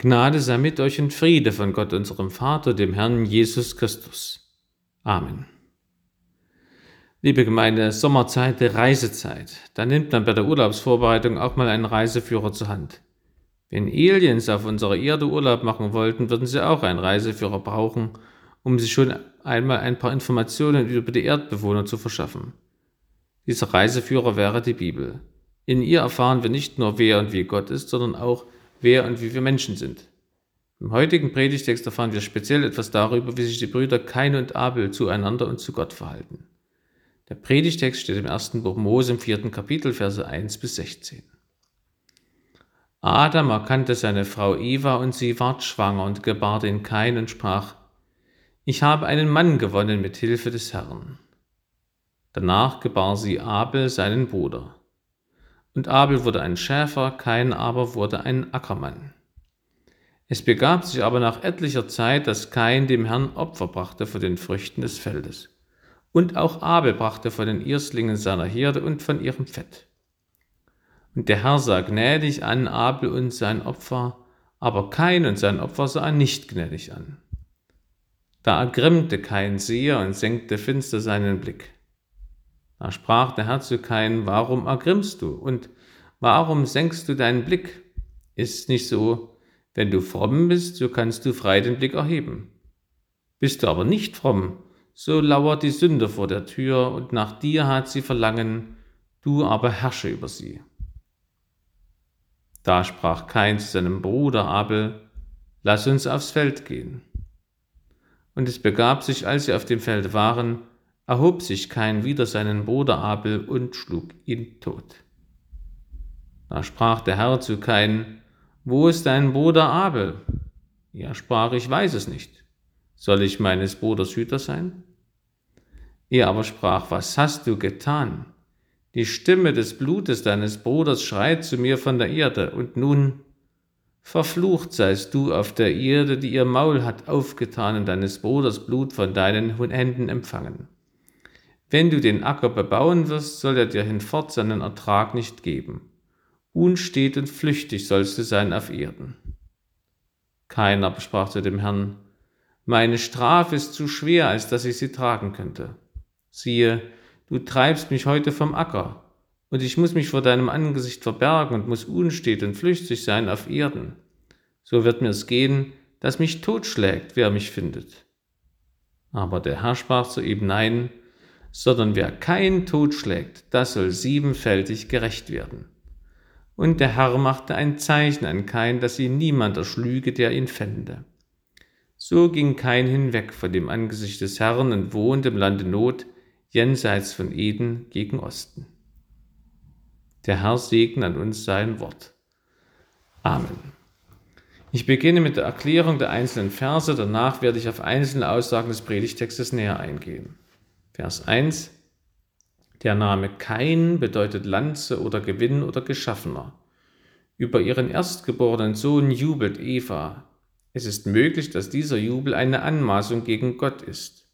Gnade sei mit euch und Friede von Gott, unserem Vater, dem Herrn Jesus Christus. Amen. Liebe Gemeinde, Sommerzeit, Reisezeit. Da nimmt man bei der Urlaubsvorbereitung auch mal einen Reiseführer zur Hand. Wenn Aliens auf unserer Erde Urlaub machen wollten, würden sie auch einen Reiseführer brauchen, um sich schon einmal ein paar Informationen über die Erdbewohner zu verschaffen. Dieser Reiseführer wäre die Bibel. In ihr erfahren wir nicht nur, wer und wie Gott ist, sondern auch, wer und wie wir Menschen sind. Im heutigen Predigtext erfahren wir speziell etwas darüber, wie sich die Brüder Kain und Abel zueinander und zu Gott verhalten. Der Predigtext steht im ersten Buch Mose im vierten Kapitel, Verse 1 bis 16. Adam erkannte seine Frau Eva und sie ward schwanger und gebar den Kain und sprach, ich habe einen Mann gewonnen mit Hilfe des Herrn. Danach gebar sie Abel seinen Bruder. Und Abel wurde ein Schäfer, Kain aber wurde ein Ackermann. Es begab sich aber nach etlicher Zeit, dass Kain dem Herrn Opfer brachte von den Früchten des Feldes. Und auch Abel brachte von den Erstlingen seiner Herde und von ihrem Fett. Und der Herr sah gnädig an Abel und sein Opfer, aber Kain und sein Opfer sah er nicht gnädig an. Da ergrimmte Kain sehr und senkte finster seinen Blick. Da sprach der Herr zu Kain, warum ergrimmst du und warum senkst du deinen Blick? Ist nicht so, wenn du fromm bist, so kannst du frei den Blick erheben. Bist du aber nicht fromm, so lauert die Sünde vor der Tür und nach dir hat sie Verlangen, du aber herrsche über sie. Da sprach Kain zu seinem Bruder Abel, lass uns aufs Feld gehen. Und es begab sich, als sie auf dem Feld waren, erhob sich Kain wider seinen Bruder Abel und schlug ihn tot. Da sprach der Herr zu Kain, Wo ist dein Bruder Abel? Er sprach, ich weiß es nicht. Soll ich meines Bruders Hüter sein? Er aber sprach, was hast du getan? Die Stimme des Blutes deines Bruders schreit zu mir von der Erde, und nun verflucht seist du auf der Erde, die ihr Maul hat aufgetan und deines Bruders Blut von deinen Händen empfangen. Wenn du den Acker bebauen wirst, soll er dir hinfort seinen Ertrag nicht geben. Unstet und flüchtig sollst du sein auf Erden. Keiner sprach zu dem Herrn, meine Strafe ist zu schwer, als dass ich sie tragen könnte. Siehe, du treibst mich heute vom Acker, und ich muss mich vor deinem Angesicht verbergen und muss unstet und flüchtig sein auf Erden. So wird mir es gehen, dass mich totschlägt, wer mich findet. Aber der Herr sprach zu ihm, nein, sondern wer kein Tod schlägt, das soll siebenfältig gerecht werden. Und der Herr machte ein Zeichen an Kain, dass ihn niemand erschlüge, der ihn fände. So ging Kain hinweg von dem Angesicht des Herrn und wohnte im Lande Not, jenseits von Eden gegen Osten. Der Herr segne an uns sein Wort. Amen. Ich beginne mit der Erklärung der einzelnen Verse, danach werde ich auf einzelne Aussagen des Predigtextes näher eingehen. Vers 1. Der Name Kain bedeutet Lanze oder Gewinn oder Geschaffener. Über ihren erstgeborenen Sohn jubelt Eva. Es ist möglich, dass dieser Jubel eine Anmaßung gegen Gott ist.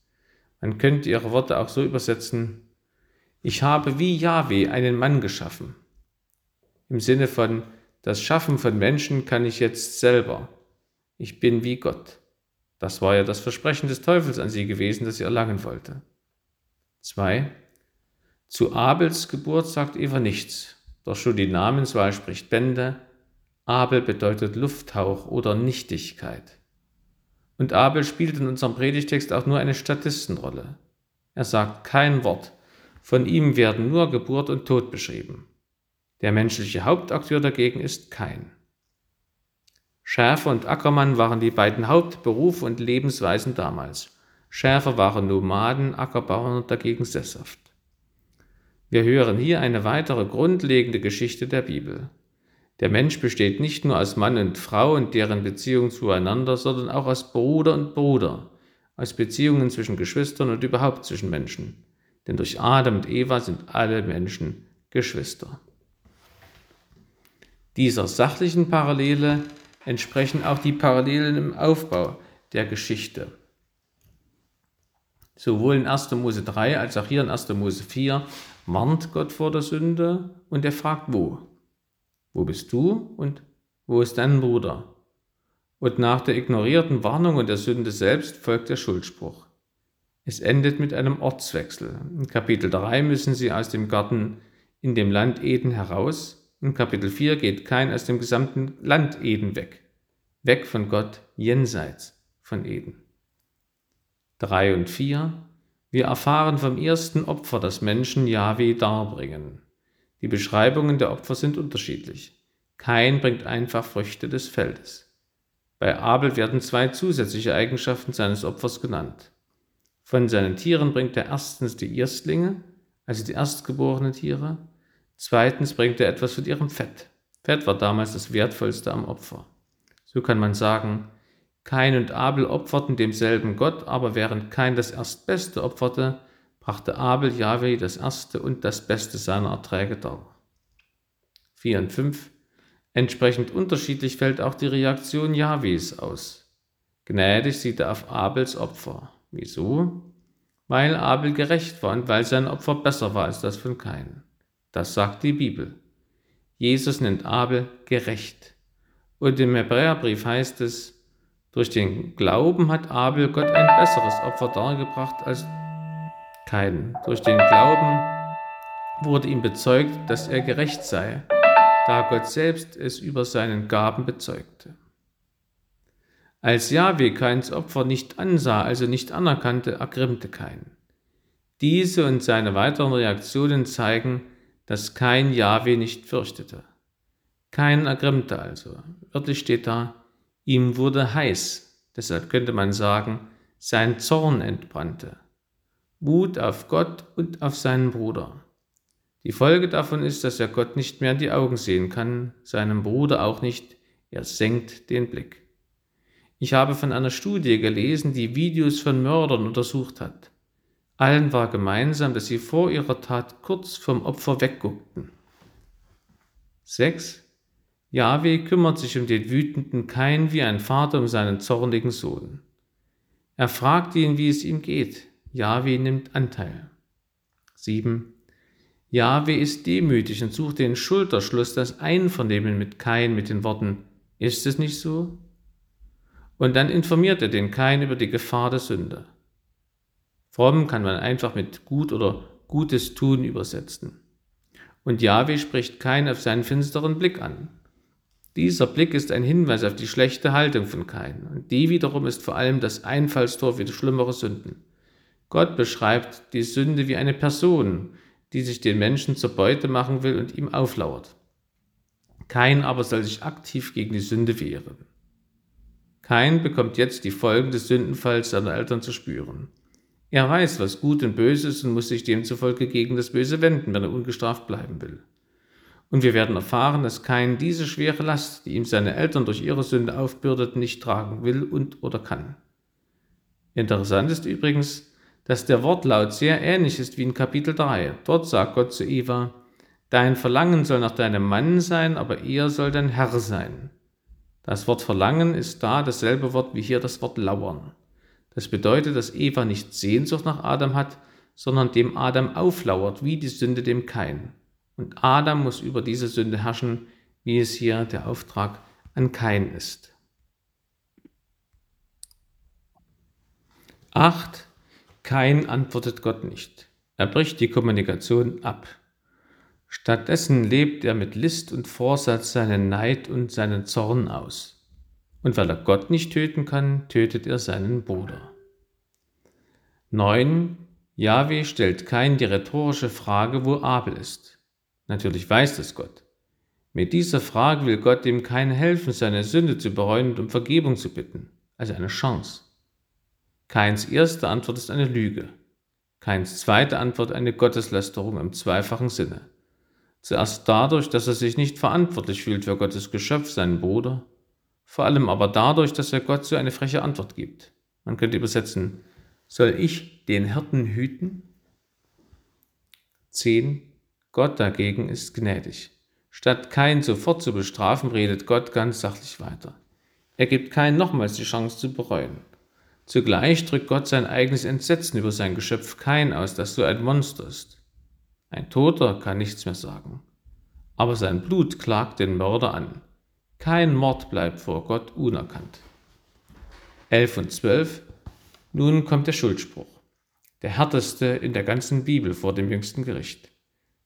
Man könnte ihre Worte auch so übersetzen, ich habe wie Yahweh einen Mann geschaffen. Im Sinne von, das Schaffen von Menschen kann ich jetzt selber. Ich bin wie Gott. Das war ja das Versprechen des Teufels an sie gewesen, das sie erlangen wollte. 2. Zu Abels Geburt sagt Eva nichts, doch schon die Namenswahl spricht Bände. Abel bedeutet Lufthauch oder Nichtigkeit. Und Abel spielt in unserem Predigtext auch nur eine Statistenrolle. Er sagt kein Wort. Von ihm werden nur Geburt und Tod beschrieben. Der menschliche Hauptakteur dagegen ist kein. Schäfer und Ackermann waren die beiden Hauptberufe und Lebensweisen damals. Schäfer waren Nomaden, Ackerbauern dagegen sesshaft. Wir hören hier eine weitere grundlegende Geschichte der Bibel. Der Mensch besteht nicht nur aus Mann und Frau und deren Beziehung zueinander, sondern auch aus Bruder und Bruder, aus Beziehungen zwischen Geschwistern und überhaupt zwischen Menschen. Denn durch Adam und Eva sind alle Menschen Geschwister. Dieser sachlichen Parallele entsprechen auch die Parallelen im Aufbau der Geschichte. Sowohl in 1. Mose 3 als auch hier in 1. Mose 4 warnt Gott vor der Sünde und er fragt, wo? Wo bist du und wo ist dein Bruder? Und nach der ignorierten Warnung und der Sünde selbst folgt der Schuldspruch. Es endet mit einem Ortswechsel. In Kapitel 3 müssen sie aus dem Garten in dem Land Eden heraus. In Kapitel 4 geht kein aus dem gesamten Land Eden weg. Weg von Gott, jenseits von Eden. 3 und 4 Wir erfahren vom ersten Opfer, das Menschen Yahweh darbringen. Die Beschreibungen der Opfer sind unterschiedlich. Kein bringt einfach Früchte des Feldes. Bei Abel werden zwei zusätzliche Eigenschaften seines Opfers genannt. Von seinen Tieren bringt er erstens die Erstlinge, also die erstgeborenen Tiere. Zweitens bringt er etwas von ihrem Fett. Fett war damals das Wertvollste am Opfer. So kann man sagen, Kain und Abel opferten demselben Gott, aber während Kain das Erstbeste opferte, brachte Abel Yahweh das Erste und das Beste seiner Erträge dar. 4 und 5 Entsprechend unterschiedlich fällt auch die Reaktion Jahwes aus. Gnädig sieht er auf Abels Opfer. Wieso? Weil Abel gerecht war und weil sein Opfer besser war als das von Kain. Das sagt die Bibel. Jesus nennt Abel gerecht. Und im Hebräerbrief heißt es, durch den Glauben hat Abel Gott ein besseres Opfer dargebracht als Kain. Durch den Glauben wurde ihm bezeugt, dass er gerecht sei da Gott selbst es über seinen Gaben bezeugte. Als Jahwe Kains Opfer nicht ansah, also nicht anerkannte, ergrimmte Kain. Diese und seine weiteren Reaktionen zeigen, dass kein Jahwe nicht fürchtete. Kein ergrimmte also. Wörtlich steht da, ihm wurde heiß, deshalb könnte man sagen, sein Zorn entbrannte. Wut auf Gott und auf seinen Bruder. Die Folge davon ist, dass er Gott nicht mehr in die Augen sehen kann, seinem Bruder auch nicht, er senkt den Blick. Ich habe von einer Studie gelesen, die Videos von Mördern untersucht hat. Allen war gemeinsam, dass sie vor ihrer Tat kurz vom Opfer wegguckten. 6. Yahweh kümmert sich um den wütenden Kain wie ein Vater um seinen zornigen Sohn. Er fragt ihn, wie es ihm geht. Yahweh nimmt Anteil. 7. Jahwe ist demütig und sucht den Schulterschluss, das Einvernehmen mit Kain mit den Worten, ist es nicht so? Und dann informiert er den Kain über die Gefahr der Sünde. Fromm kann man einfach mit gut oder Gutes tun übersetzen. Und Jahwe spricht Kain auf seinen finsteren Blick an. Dieser Blick ist ein Hinweis auf die schlechte Haltung von Kain. Und die wiederum ist vor allem das Einfallstor für die schlimmere Sünden. Gott beschreibt die Sünde wie eine Person, die sich den Menschen zur Beute machen will und ihm auflauert. Kein aber soll sich aktiv gegen die Sünde wehren. Kein bekommt jetzt die Folgen des Sündenfalls seiner Eltern zu spüren. Er weiß, was gut und böse ist und muss sich demzufolge gegen das Böse wenden, wenn er ungestraft bleiben will. Und wir werden erfahren, dass kein diese schwere Last, die ihm seine Eltern durch ihre Sünde aufbürdet, nicht tragen will und oder kann. Interessant ist übrigens, dass der Wortlaut sehr ähnlich ist wie in Kapitel 3. Dort sagt Gott zu Eva, Dein Verlangen soll nach deinem Mann sein, aber er soll dein Herr sein. Das Wort Verlangen ist da dasselbe Wort wie hier das Wort Lauern. Das bedeutet, dass Eva nicht Sehnsucht nach Adam hat, sondern dem Adam auflauert, wie die Sünde dem Kain. Und Adam muss über diese Sünde herrschen, wie es hier der Auftrag an Kain ist. 8. Kein antwortet Gott nicht. Er bricht die Kommunikation ab. Stattdessen lebt er mit List und Vorsatz seinen Neid und seinen Zorn aus. Und weil er Gott nicht töten kann, tötet er seinen Bruder. 9. Yahweh stellt kein die rhetorische Frage, wo Abel ist. Natürlich weiß das Gott. Mit dieser Frage will Gott dem kein helfen, seine Sünde zu bereuen und um Vergebung zu bitten, also eine Chance. Keins erste Antwort ist eine Lüge. Keins zweite Antwort eine Gotteslästerung im zweifachen Sinne. Zuerst dadurch, dass er sich nicht verantwortlich fühlt für Gottes Geschöpf, seinen Bruder, vor allem aber dadurch, dass er Gott so eine freche Antwort gibt. Man könnte übersetzen, soll ich den Hirten hüten? 10. Gott dagegen ist gnädig. Statt kein sofort zu bestrafen, redet Gott ganz sachlich weiter. Er gibt keinen nochmals die Chance zu bereuen. Zugleich drückt Gott sein eigenes Entsetzen über sein Geschöpf Kein aus, das so ein Monster ist. Ein Toter kann nichts mehr sagen. Aber sein Blut klagt den Mörder an. Kein Mord bleibt vor Gott unerkannt. 11 und 12. Nun kommt der Schuldspruch, der härteste in der ganzen Bibel vor dem jüngsten Gericht.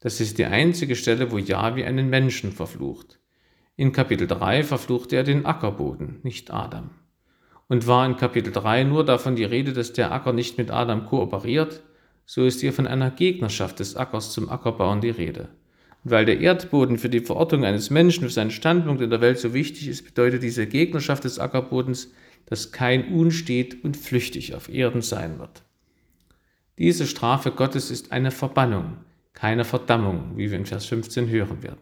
Das ist die einzige Stelle, wo Jahwe einen Menschen verflucht. In Kapitel 3 verfluchte er den Ackerboden, nicht Adam. Und war in Kapitel 3 nur davon die Rede, dass der Acker nicht mit Adam kooperiert, so ist hier von einer Gegnerschaft des Ackers zum Ackerbauern die Rede. Und weil der Erdboden für die Verortung eines Menschen, für seinen Standpunkt in der Welt so wichtig ist, bedeutet diese Gegnerschaft des Ackerbodens, dass kein unstet und flüchtig auf Erden sein wird. Diese Strafe Gottes ist eine Verbannung, keine Verdammung, wie wir in Vers 15 hören werden.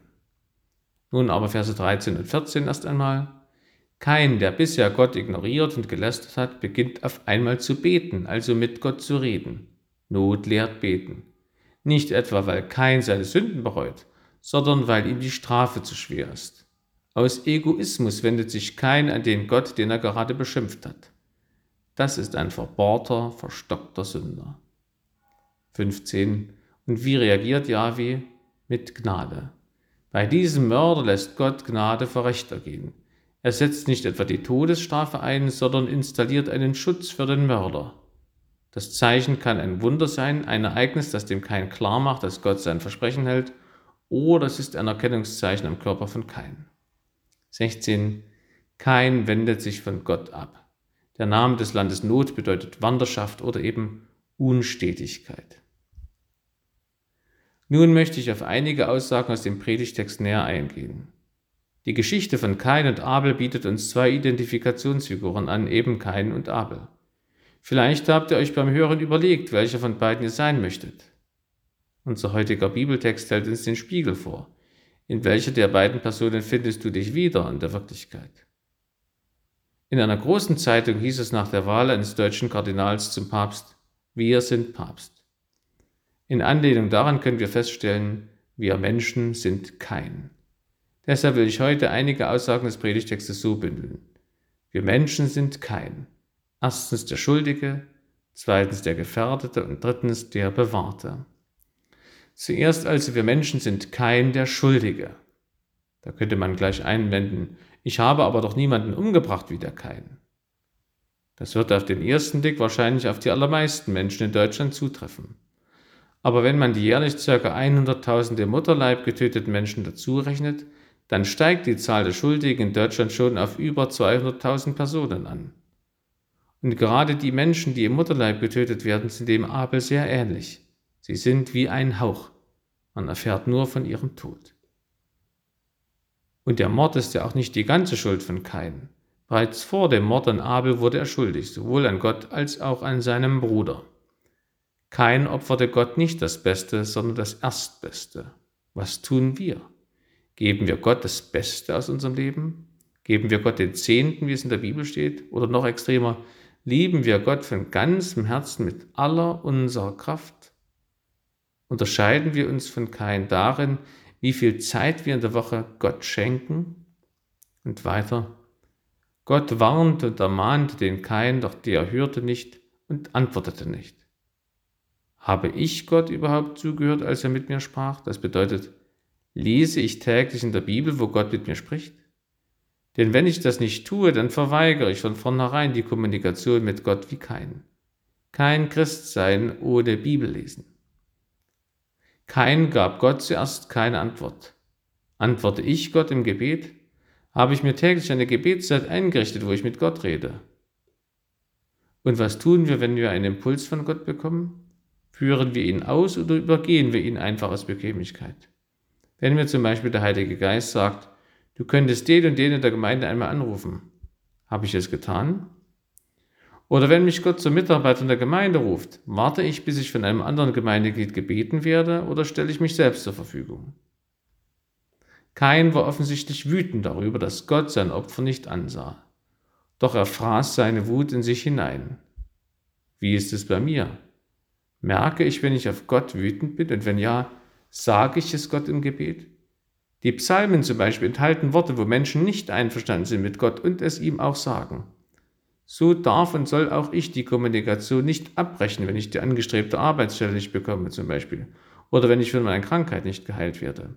Nun aber Verse 13 und 14 erst einmal. Kein, der bisher Gott ignoriert und gelästert hat, beginnt auf einmal zu beten, also mit Gott zu reden. Not lehrt beten. Nicht etwa, weil kein seine Sünden bereut, sondern weil ihm die Strafe zu schwer ist. Aus Egoismus wendet sich kein an den Gott, den er gerade beschimpft hat. Das ist ein verbohrter, verstockter Sünder. 15. Und wie reagiert Yahweh? Mit Gnade. Bei diesem Mörder lässt Gott Gnade vor Recht ergehen. Er setzt nicht etwa die Todesstrafe ein, sondern installiert einen Schutz für den Mörder. Das Zeichen kann ein Wunder sein, ein Ereignis, das dem Kain klar macht, dass Gott sein Versprechen hält, oder es ist ein Erkennungszeichen am Körper von Kain. 16. Kain wendet sich von Gott ab. Der Name des Landes Not bedeutet Wanderschaft oder eben Unstetigkeit. Nun möchte ich auf einige Aussagen aus dem Predigtext näher eingehen. Die Geschichte von Kain und Abel bietet uns zwei Identifikationsfiguren an, eben Kain und Abel. Vielleicht habt ihr euch beim Hören überlegt, welcher von beiden ihr sein möchtet. Unser heutiger Bibeltext hält uns den Spiegel vor. In welcher der beiden Personen findest du dich wieder in der Wirklichkeit? In einer großen Zeitung hieß es nach der Wahl eines deutschen Kardinals zum Papst, wir sind Papst. In Anlehnung daran können wir feststellen, wir Menschen sind kein. Deshalb will ich heute einige Aussagen des Predigtextes so bündeln. Wir Menschen sind kein. Erstens der Schuldige, zweitens der Gefährdete und drittens der Bewahrte. Zuerst also, wir Menschen sind kein der Schuldige. Da könnte man gleich einwenden, ich habe aber doch niemanden umgebracht wie der Kain. Das wird auf den ersten Blick wahrscheinlich auf die allermeisten Menschen in Deutschland zutreffen. Aber wenn man die jährlich ca. 100.000 im Mutterleib getöteten Menschen dazu rechnet, dann steigt die Zahl der Schuldigen in Deutschland schon auf über 200.000 Personen an. Und gerade die Menschen, die im Mutterleib getötet werden, sind dem Abel sehr ähnlich. Sie sind wie ein Hauch. Man erfährt nur von ihrem Tod. Und der Mord ist ja auch nicht die ganze Schuld von Kain. Bereits vor dem Mord an Abel wurde er schuldig, sowohl an Gott als auch an seinem Bruder. Kain opferte Gott nicht das Beste, sondern das Erstbeste. Was tun wir? Geben wir Gott das Beste aus unserem Leben? Geben wir Gott den Zehnten, wie es in der Bibel steht? Oder noch extremer, Lieben wir Gott von ganzem Herzen mit aller unserer Kraft? Unterscheiden wir uns von kein darin, wie viel Zeit wir in der Woche Gott schenken? Und weiter, Gott warnte und ermahnte den Kain, doch der hörte nicht und antwortete nicht. Habe ich Gott überhaupt zugehört, als er mit mir sprach? Das bedeutet, lese ich täglich in der Bibel, wo Gott mit mir spricht? Denn wenn ich das nicht tue, dann verweigere ich von vornherein die Kommunikation mit Gott wie kein. Kein Christsein ohne Bibellesen. Kein gab Gott zuerst keine Antwort. Antworte ich Gott im Gebet? Habe ich mir täglich eine Gebetszeit eingerichtet, wo ich mit Gott rede? Und was tun wir, wenn wir einen Impuls von Gott bekommen? Führen wir ihn aus oder übergehen wir ihn einfach aus Bequemlichkeit? Wenn mir zum Beispiel der Heilige Geist sagt, Du könntest den und den in der Gemeinde einmal anrufen. Habe ich es getan? Oder wenn mich Gott zur Mitarbeit in der Gemeinde ruft, warte ich, bis ich von einem anderen Gemeindeglied gebeten werde oder stelle ich mich selbst zur Verfügung? Kein war offensichtlich wütend darüber, dass Gott sein Opfer nicht ansah. Doch er fraß seine Wut in sich hinein. Wie ist es bei mir? Merke ich, wenn ich auf Gott wütend bin und wenn ja, sage ich es Gott im Gebet? Die Psalmen zum Beispiel enthalten Worte, wo Menschen nicht einverstanden sind mit Gott und es ihm auch sagen. So darf und soll auch ich die Kommunikation nicht abbrechen, wenn ich die angestrebte Arbeitsstelle nicht bekomme zum Beispiel oder wenn ich von meiner Krankheit nicht geheilt werde.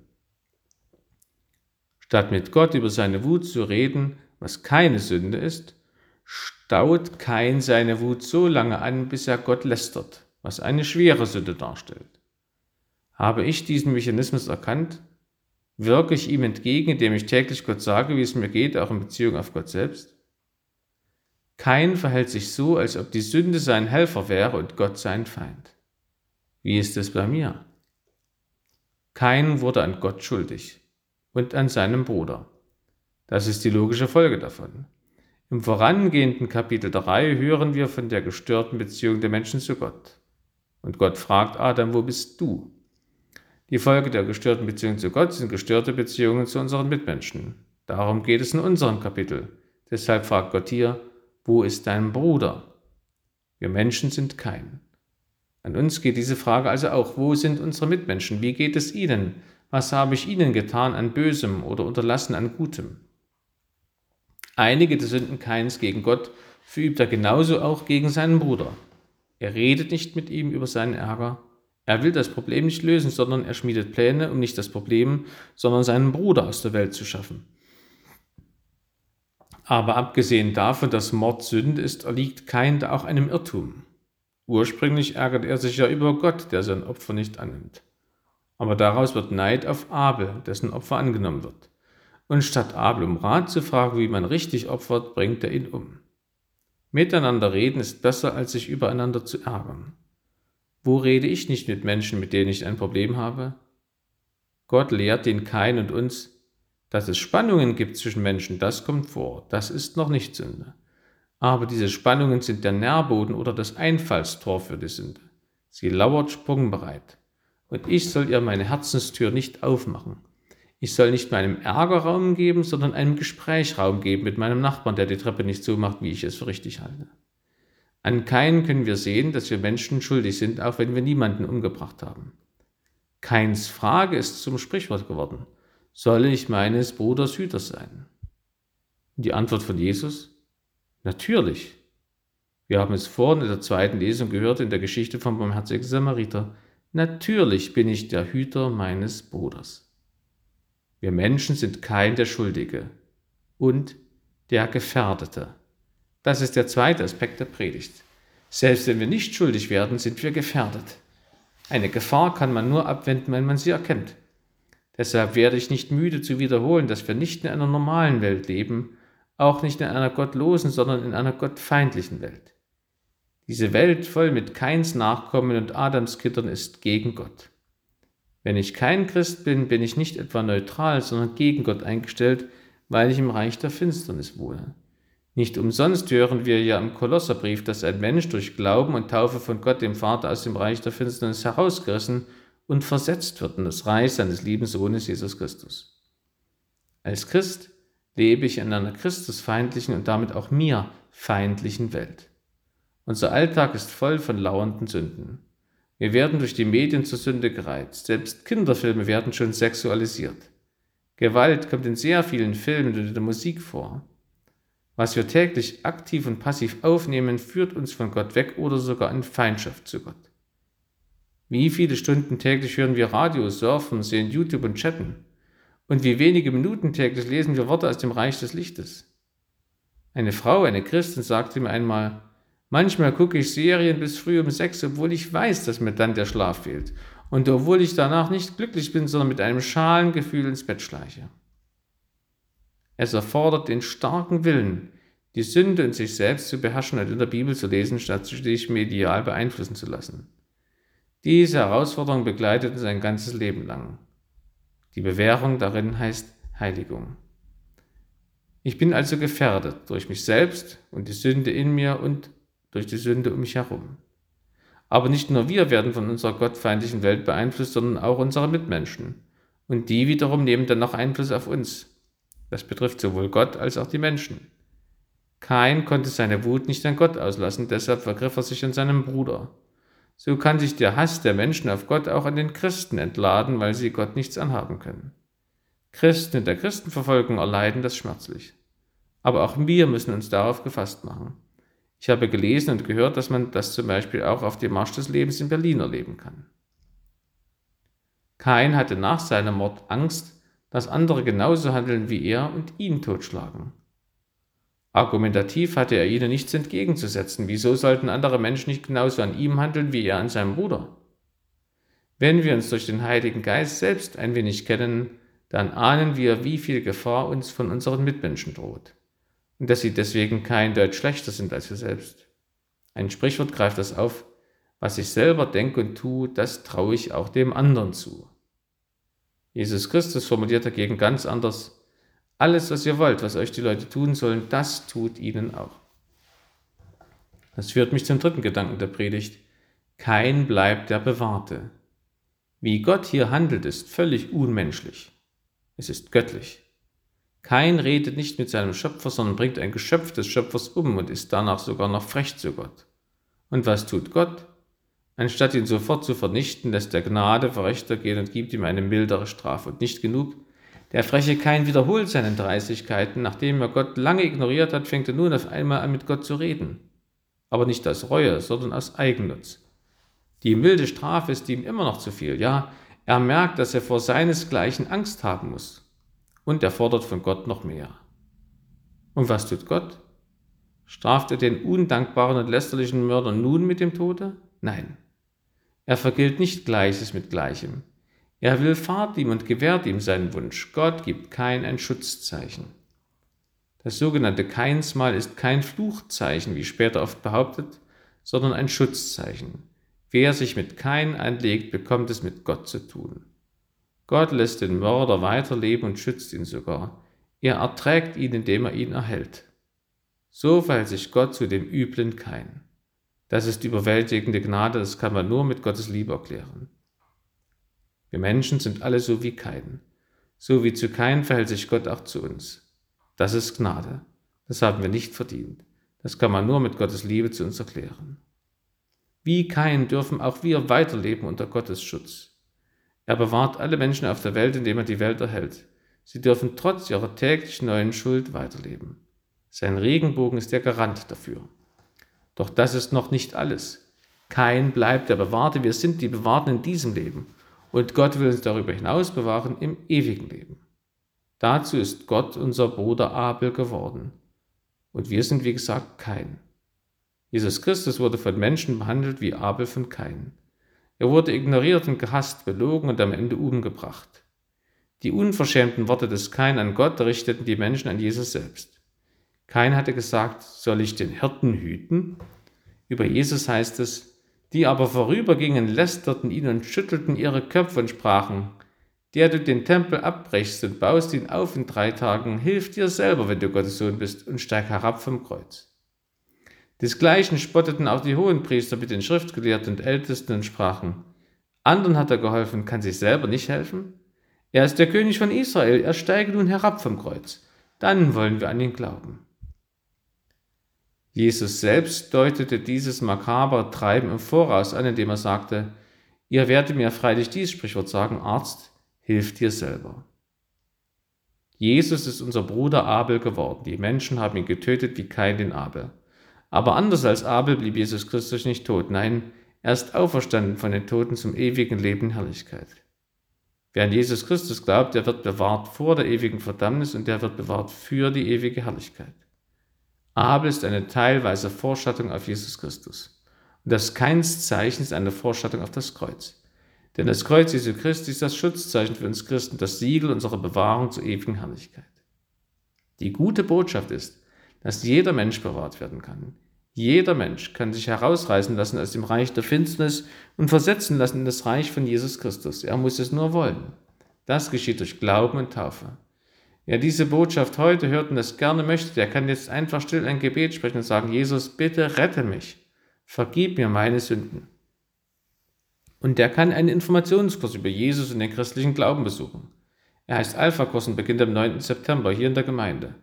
Statt mit Gott über seine Wut zu reden, was keine Sünde ist, staut Kain seine Wut so lange an, bis er Gott lästert, was eine schwere Sünde darstellt. Habe ich diesen Mechanismus erkannt, wirke ich ihm entgegen, indem ich täglich Gott sage, wie es mir geht, auch in Beziehung auf Gott selbst? Kain verhält sich so, als ob die Sünde sein Helfer wäre und Gott sein Feind. Wie ist es bei mir? Kain wurde an Gott schuldig und an seinem Bruder. Das ist die logische Folge davon. Im vorangehenden Kapitel 3 hören wir von der gestörten Beziehung der Menschen zu Gott. Und Gott fragt Adam, wo bist du? Die Folge der gestörten Beziehung zu Gott sind gestörte Beziehungen zu unseren Mitmenschen. Darum geht es in unserem Kapitel. Deshalb fragt Gott hier, wo ist dein Bruder? Wir Menschen sind kein. An uns geht diese Frage also auch, wo sind unsere Mitmenschen? Wie geht es ihnen? Was habe ich ihnen getan an Bösem oder unterlassen an Gutem? Einige der Sünden Keins gegen Gott verübt er genauso auch gegen seinen Bruder. Er redet nicht mit ihm über seinen Ärger. Er will das Problem nicht lösen, sondern er schmiedet Pläne, um nicht das Problem, sondern seinen Bruder aus der Welt zu schaffen. Aber abgesehen davon, dass Mord Sünde ist, erliegt kein auch einem Irrtum. Ursprünglich ärgert er sich ja über Gott, der sein Opfer nicht annimmt. Aber daraus wird Neid auf Abel, dessen Opfer angenommen wird. Und statt Abel um Rat zu fragen, wie man richtig opfert, bringt er ihn um. Miteinander reden ist besser, als sich übereinander zu ärgern. Wo rede ich nicht mit Menschen, mit denen ich ein Problem habe? Gott lehrt den Kain und uns, dass es Spannungen gibt zwischen Menschen, das kommt vor, das ist noch nicht Sünde. Aber diese Spannungen sind der Nährboden oder das Einfallstor für die Sünde. Sie lauert sprungbereit. Und ich soll ihr meine Herzenstür nicht aufmachen. Ich soll nicht meinem Ärger Raum geben, sondern einem Gespräch Raum geben mit meinem Nachbarn, der die Treppe nicht so macht, wie ich es für richtig halte. An keinen können wir sehen, dass wir Menschen schuldig sind, auch wenn wir niemanden umgebracht haben. Keins Frage ist zum Sprichwort geworden solle ich meines Bruders Hüter sein? Die Antwort von Jesus? Natürlich. Wir haben es vorhin in der zweiten Lesung gehört in der Geschichte vom barmherzigen Samariter. Natürlich bin ich der Hüter meines Bruders. Wir Menschen sind kein der Schuldige und der Gefährdete. Das ist der zweite Aspekt der Predigt. Selbst wenn wir nicht schuldig werden, sind wir gefährdet. Eine Gefahr kann man nur abwenden, wenn man sie erkennt. Deshalb werde ich nicht müde zu wiederholen, dass wir nicht in einer normalen Welt leben, auch nicht in einer gottlosen, sondern in einer gottfeindlichen Welt. Diese Welt voll mit Keins Nachkommen und Adamskittern ist gegen Gott. Wenn ich kein Christ bin, bin ich nicht etwa neutral, sondern gegen Gott eingestellt, weil ich im Reich der Finsternis wohne. Nicht umsonst hören wir ja im Kolosserbrief, dass ein Mensch durch Glauben und Taufe von Gott dem Vater aus dem Reich der Finsternis herausgerissen und versetzt wird in das Reich seines lieben Sohnes Jesus Christus. Als Christ lebe ich in einer christusfeindlichen und damit auch mir feindlichen Welt. Unser Alltag ist voll von lauernden Sünden. Wir werden durch die Medien zur Sünde gereizt. Selbst Kinderfilme werden schon sexualisiert. Gewalt kommt in sehr vielen Filmen und in der Musik vor. Was wir täglich aktiv und passiv aufnehmen, führt uns von Gott weg oder sogar in Feindschaft zu Gott. Wie viele Stunden täglich hören wir Radio, surfen, sehen YouTube und chatten? Und wie wenige Minuten täglich lesen wir Worte aus dem Reich des Lichtes? Eine Frau, eine Christin, sagte mir einmal, manchmal gucke ich Serien bis früh um sechs, obwohl ich weiß, dass mir dann der Schlaf fehlt. Und obwohl ich danach nicht glücklich bin, sondern mit einem schalen Gefühl ins Bett schleiche. Es erfordert den starken Willen, die Sünde und sich selbst zu beherrschen und in der Bibel zu lesen, statt sich medial beeinflussen zu lassen. Diese Herausforderung begleitet uns ein ganzes Leben lang. Die Bewährung darin heißt Heiligung. Ich bin also gefährdet durch mich selbst und die Sünde in mir und durch die Sünde um mich herum. Aber nicht nur wir werden von unserer gottfeindlichen Welt beeinflusst, sondern auch unsere Mitmenschen. Und die wiederum nehmen dann noch Einfluss auf uns. Das betrifft sowohl Gott als auch die Menschen. Kain konnte seine Wut nicht an Gott auslassen, deshalb vergriff er sich an seinem Bruder. So kann sich der Hass der Menschen auf Gott auch an den Christen entladen, weil sie Gott nichts anhaben können. Christen in der Christenverfolgung erleiden das schmerzlich. Aber auch wir müssen uns darauf gefasst machen. Ich habe gelesen und gehört, dass man das zum Beispiel auch auf dem Marsch des Lebens in Berlin erleben kann. Kain hatte nach seinem Mord Angst, dass andere genauso handeln wie er und ihn totschlagen. Argumentativ hatte er ihnen nichts entgegenzusetzen. Wieso sollten andere Menschen nicht genauso an ihm handeln wie er an seinem Bruder? Wenn wir uns durch den Heiligen Geist selbst ein wenig kennen, dann ahnen wir, wie viel Gefahr uns von unseren Mitmenschen droht und dass sie deswegen kein Deut schlechter sind als wir selbst. Ein Sprichwort greift das auf, was ich selber denke und tue, das traue ich auch dem anderen zu. Jesus Christus formuliert dagegen ganz anders, alles, was ihr wollt, was euch die Leute tun sollen, das tut ihnen auch. Das führt mich zum dritten Gedanken der Predigt. Kein bleibt der Bewahrte. Wie Gott hier handelt, ist völlig unmenschlich. Es ist göttlich. Kein redet nicht mit seinem Schöpfer, sondern bringt ein Geschöpf des Schöpfers um und ist danach sogar noch frech zu Gott. Und was tut Gott? Anstatt ihn sofort zu vernichten, lässt er Gnade vor Rechter gehen und gibt ihm eine mildere Strafe. Und nicht genug, der freche Kain wiederholt seine Dreistigkeiten. Nachdem er Gott lange ignoriert hat, fängt er nun auf einmal an, mit Gott zu reden. Aber nicht aus Reue, sondern aus Eigennutz. Die milde Strafe ist ihm immer noch zu viel. Ja, er merkt, dass er vor seinesgleichen Angst haben muss und er fordert von Gott noch mehr. Und was tut Gott? Straft er den undankbaren und lästerlichen Mörder nun mit dem Tode? Nein. Er vergilt nicht Gleiches mit Gleichem. Er will fahrt ihm und gewährt ihm seinen Wunsch. Gott gibt kein ein Schutzzeichen. Das sogenannte Keinsmal ist kein Fluchzeichen, wie später oft behauptet, sondern ein Schutzzeichen. Wer sich mit Kein anlegt, bekommt es mit Gott zu tun. Gott lässt den Mörder weiterleben und schützt ihn sogar. Er erträgt ihn, indem er ihn erhält. So verhält sich Gott zu dem üblen Kein. Das ist überwältigende Gnade, das kann man nur mit Gottes Liebe erklären. Wir Menschen sind alle so wie Kein. So wie zu Kein verhält sich Gott auch zu uns. Das ist Gnade. Das haben wir nicht verdient. Das kann man nur mit Gottes Liebe zu uns erklären. Wie Kein dürfen auch wir weiterleben unter Gottes Schutz. Er bewahrt alle Menschen auf der Welt, indem er die Welt erhält. Sie dürfen trotz ihrer täglich neuen Schuld weiterleben. Sein Regenbogen ist der Garant dafür. Doch das ist noch nicht alles. Kein bleibt der Bewahrte, wir sind die Bewahrten in diesem Leben. Und Gott will uns darüber hinaus bewahren im ewigen Leben. Dazu ist Gott unser Bruder Abel geworden. Und wir sind, wie gesagt, kein. Jesus Christus wurde von Menschen behandelt wie Abel von Kain. Er wurde ignoriert und gehasst, belogen und am Ende umgebracht. Die unverschämten Worte des Kain an Gott richteten die Menschen an Jesus selbst. Kain hatte gesagt, soll ich den Hirten hüten? Über Jesus heißt es, die aber vorübergingen, lästerten ihn und schüttelten ihre Köpfe und sprachen, der du den Tempel abbrechst und baust ihn auf in drei Tagen, hilf dir selber, wenn du Gottes Sohn bist, und steig herab vom Kreuz. Desgleichen spotteten auch die Hohenpriester mit den Schriftgelehrten und Ältesten und sprachen, anderen hat er geholfen, kann sich selber nicht helfen? Er ist der König von Israel, er steige nun herab vom Kreuz. Dann wollen wir an ihn glauben. Jesus selbst deutete dieses makabre Treiben im Voraus an, indem er sagte, ihr werdet mir freilich dies Sprichwort sagen, Arzt, hilf dir selber. Jesus ist unser Bruder Abel geworden. Die Menschen haben ihn getötet wie kein den Abel. Aber anders als Abel blieb Jesus Christus nicht tot. Nein, er ist auferstanden von den Toten zum ewigen Leben in Herrlichkeit. Wer an Jesus Christus glaubt, der wird bewahrt vor der ewigen Verdammnis und der wird bewahrt für die ewige Herrlichkeit. Abel ist eine teilweise Vorschattung auf Jesus Christus. Und das Keinszeichen ist eine Vorschattung auf das Kreuz. Denn das Kreuz Jesu Christi ist das Schutzzeichen für uns Christen, das Siegel unserer Bewahrung zur ewigen Herrlichkeit. Die gute Botschaft ist, dass jeder Mensch bewahrt werden kann. Jeder Mensch kann sich herausreißen lassen aus dem Reich der Finsternis und versetzen lassen in das Reich von Jesus Christus. Er muss es nur wollen. Das geschieht durch Glauben und Taufe. Wer diese Botschaft heute hört und das gerne möchte, der kann jetzt einfach still ein Gebet sprechen und sagen, Jesus, bitte rette mich, vergib mir meine Sünden. Und der kann einen Informationskurs über Jesus und den christlichen Glauben besuchen. Er heißt Alpha-Kurs und beginnt am 9. September hier in der Gemeinde.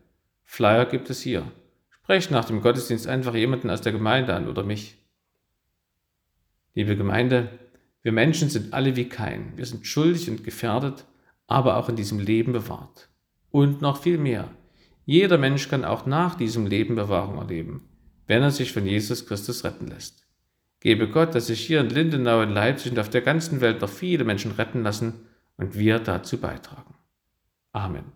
Flyer gibt es hier. Sprecht nach dem Gottesdienst einfach jemanden aus der Gemeinde an oder mich. Liebe Gemeinde, wir Menschen sind alle wie kein. Wir sind schuldig und gefährdet, aber auch in diesem Leben bewahrt. Und noch viel mehr. Jeder Mensch kann auch nach diesem Leben Bewahrung erleben, wenn er sich von Jesus Christus retten lässt. Gebe Gott, dass sich hier in Lindenau, in Leipzig und auf der ganzen Welt noch viele Menschen retten lassen und wir dazu beitragen. Amen.